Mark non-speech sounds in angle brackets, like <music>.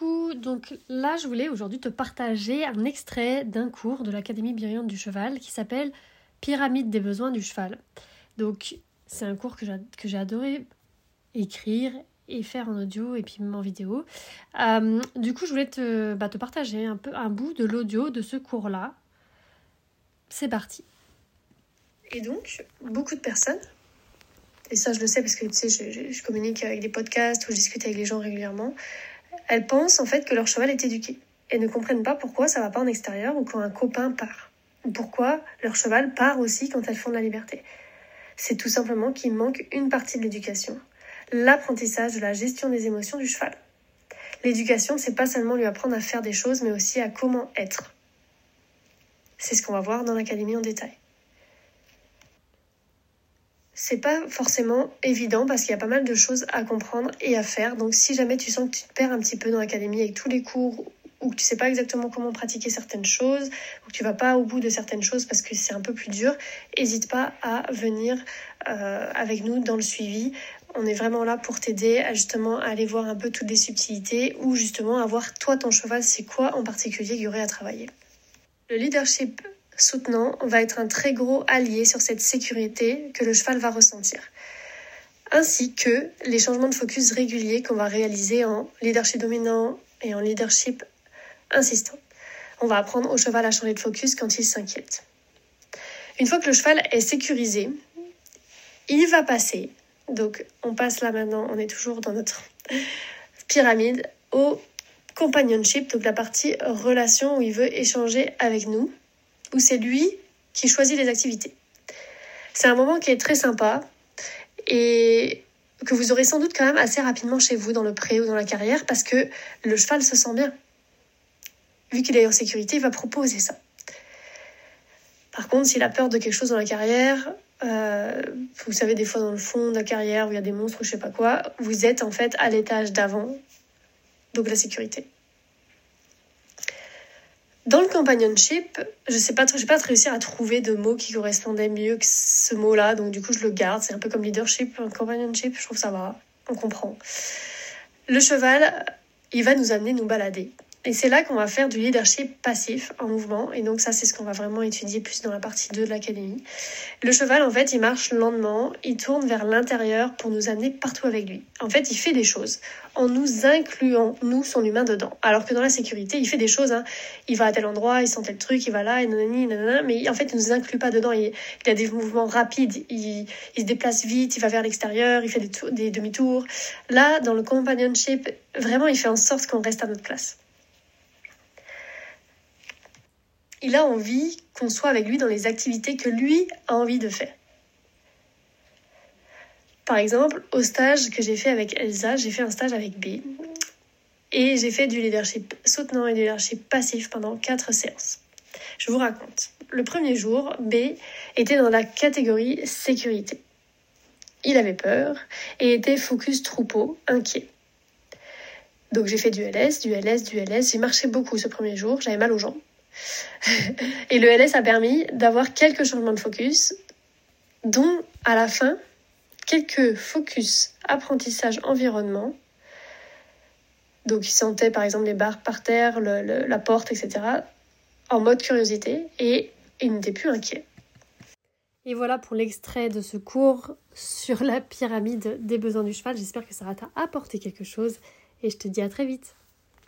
Donc là je voulais aujourd'hui te partager un extrait d'un cours de l'Académie bienveillante du cheval qui s'appelle Pyramide des besoins du cheval. Donc c'est un cours que j'ai adoré écrire et faire en audio et puis même en vidéo. Euh, du coup je voulais te, bah, te partager un peu un bout de l'audio de ce cours là. C'est parti. Et donc beaucoup de personnes et ça je le sais parce que tu sais, je, je, communique avec des podcasts ou je discute avec les gens régulièrement, elles pensent en fait que leur cheval est éduqué et ne comprennent pas pourquoi ça va pas en extérieur ou quand un copain part. Ou pourquoi leur cheval part aussi quand elles font de la liberté. C'est tout simplement qu'il manque une partie de l'éducation, l'apprentissage de la gestion des émotions du cheval. L'éducation, c'est pas seulement lui apprendre à faire des choses, mais aussi à comment être. C'est ce qu'on va voir dans l'académie en détail c'est pas forcément évident parce qu'il y a pas mal de choses à comprendre et à faire. Donc si jamais tu sens que tu te perds un petit peu dans l'académie avec tous les cours ou que tu sais pas exactement comment pratiquer certaines choses ou que tu vas pas au bout de certaines choses parce que c'est un peu plus dur, n'hésite pas à venir euh, avec nous dans le suivi. On est vraiment là pour t'aider à justement aller voir un peu toutes les subtilités ou justement à voir toi ton cheval c'est quoi en particulier qu'il y aurait à travailler. Le leadership soutenant va être un très gros allié sur cette sécurité que le cheval va ressentir. Ainsi que les changements de focus réguliers qu'on va réaliser en leadership dominant et en leadership insistant. On va apprendre au cheval à changer de focus quand il s'inquiète. Une fois que le cheval est sécurisé, il va passer, donc on passe là maintenant, on est toujours dans notre <laughs> pyramide, au companionship, donc la partie relation où il veut échanger avec nous où c'est lui qui choisit les activités. C'est un moment qui est très sympa et que vous aurez sans doute quand même assez rapidement chez vous dans le pré ou dans la carrière parce que le cheval se sent bien. Vu qu'il est en sécurité, il va proposer ça. Par contre, s'il a peur de quelque chose dans la carrière, euh, vous savez, des fois dans le fond de la carrière où il y a des monstres ou je sais pas quoi, vous êtes en fait à l'étage d'avant, donc la sécurité. Dans le companionship, je sais pas, j'ai pas réussi à trouver de mots qui correspondaient mieux que ce mot-là, donc du coup je le garde. C'est un peu comme leadership, companionship, je trouve ça va, on comprend. Le cheval, il va nous amener nous balader. Et c'est là qu'on va faire du leadership passif en mouvement. Et donc ça, c'est ce qu'on va vraiment étudier plus dans la partie 2 de l'académie. Le cheval, en fait, il marche lentement, il tourne vers l'intérieur pour nous amener partout avec lui. En fait, il fait des choses en nous incluant, nous, son humain, dedans. Alors que dans la sécurité, il fait des choses. Hein. Il va à tel endroit, il sent tel truc, il va là, et nanani, nanana, mais en fait, il nous inclut pas dedans. Il, il a des mouvements rapides, il, il, se déplace vite, il va vers l'extérieur, il fait des, des demi-tours. Là, dans le companionship, vraiment, il fait en sorte qu'on reste à notre place. Il a envie qu'on soit avec lui dans les activités que lui a envie de faire. Par exemple, au stage que j'ai fait avec Elsa, j'ai fait un stage avec B. Et j'ai fait du leadership soutenant et du leadership passif pendant quatre séances. Je vous raconte. Le premier jour, B était dans la catégorie sécurité. Il avait peur et était focus troupeau, inquiet. Donc j'ai fait du LS, du LS, du LS. J'ai marché beaucoup ce premier jour, j'avais mal aux jambes. <laughs> Et le LS a permis d'avoir quelques changements de focus, dont à la fin, quelques focus apprentissage environnement. Donc il sentait par exemple les barres par terre, la porte, etc. en mode curiosité et il n'était plus inquiet. Et voilà pour l'extrait de ce cours sur la pyramide des besoins du cheval. J'espère que ça t'a apporté quelque chose et je te dis à très vite.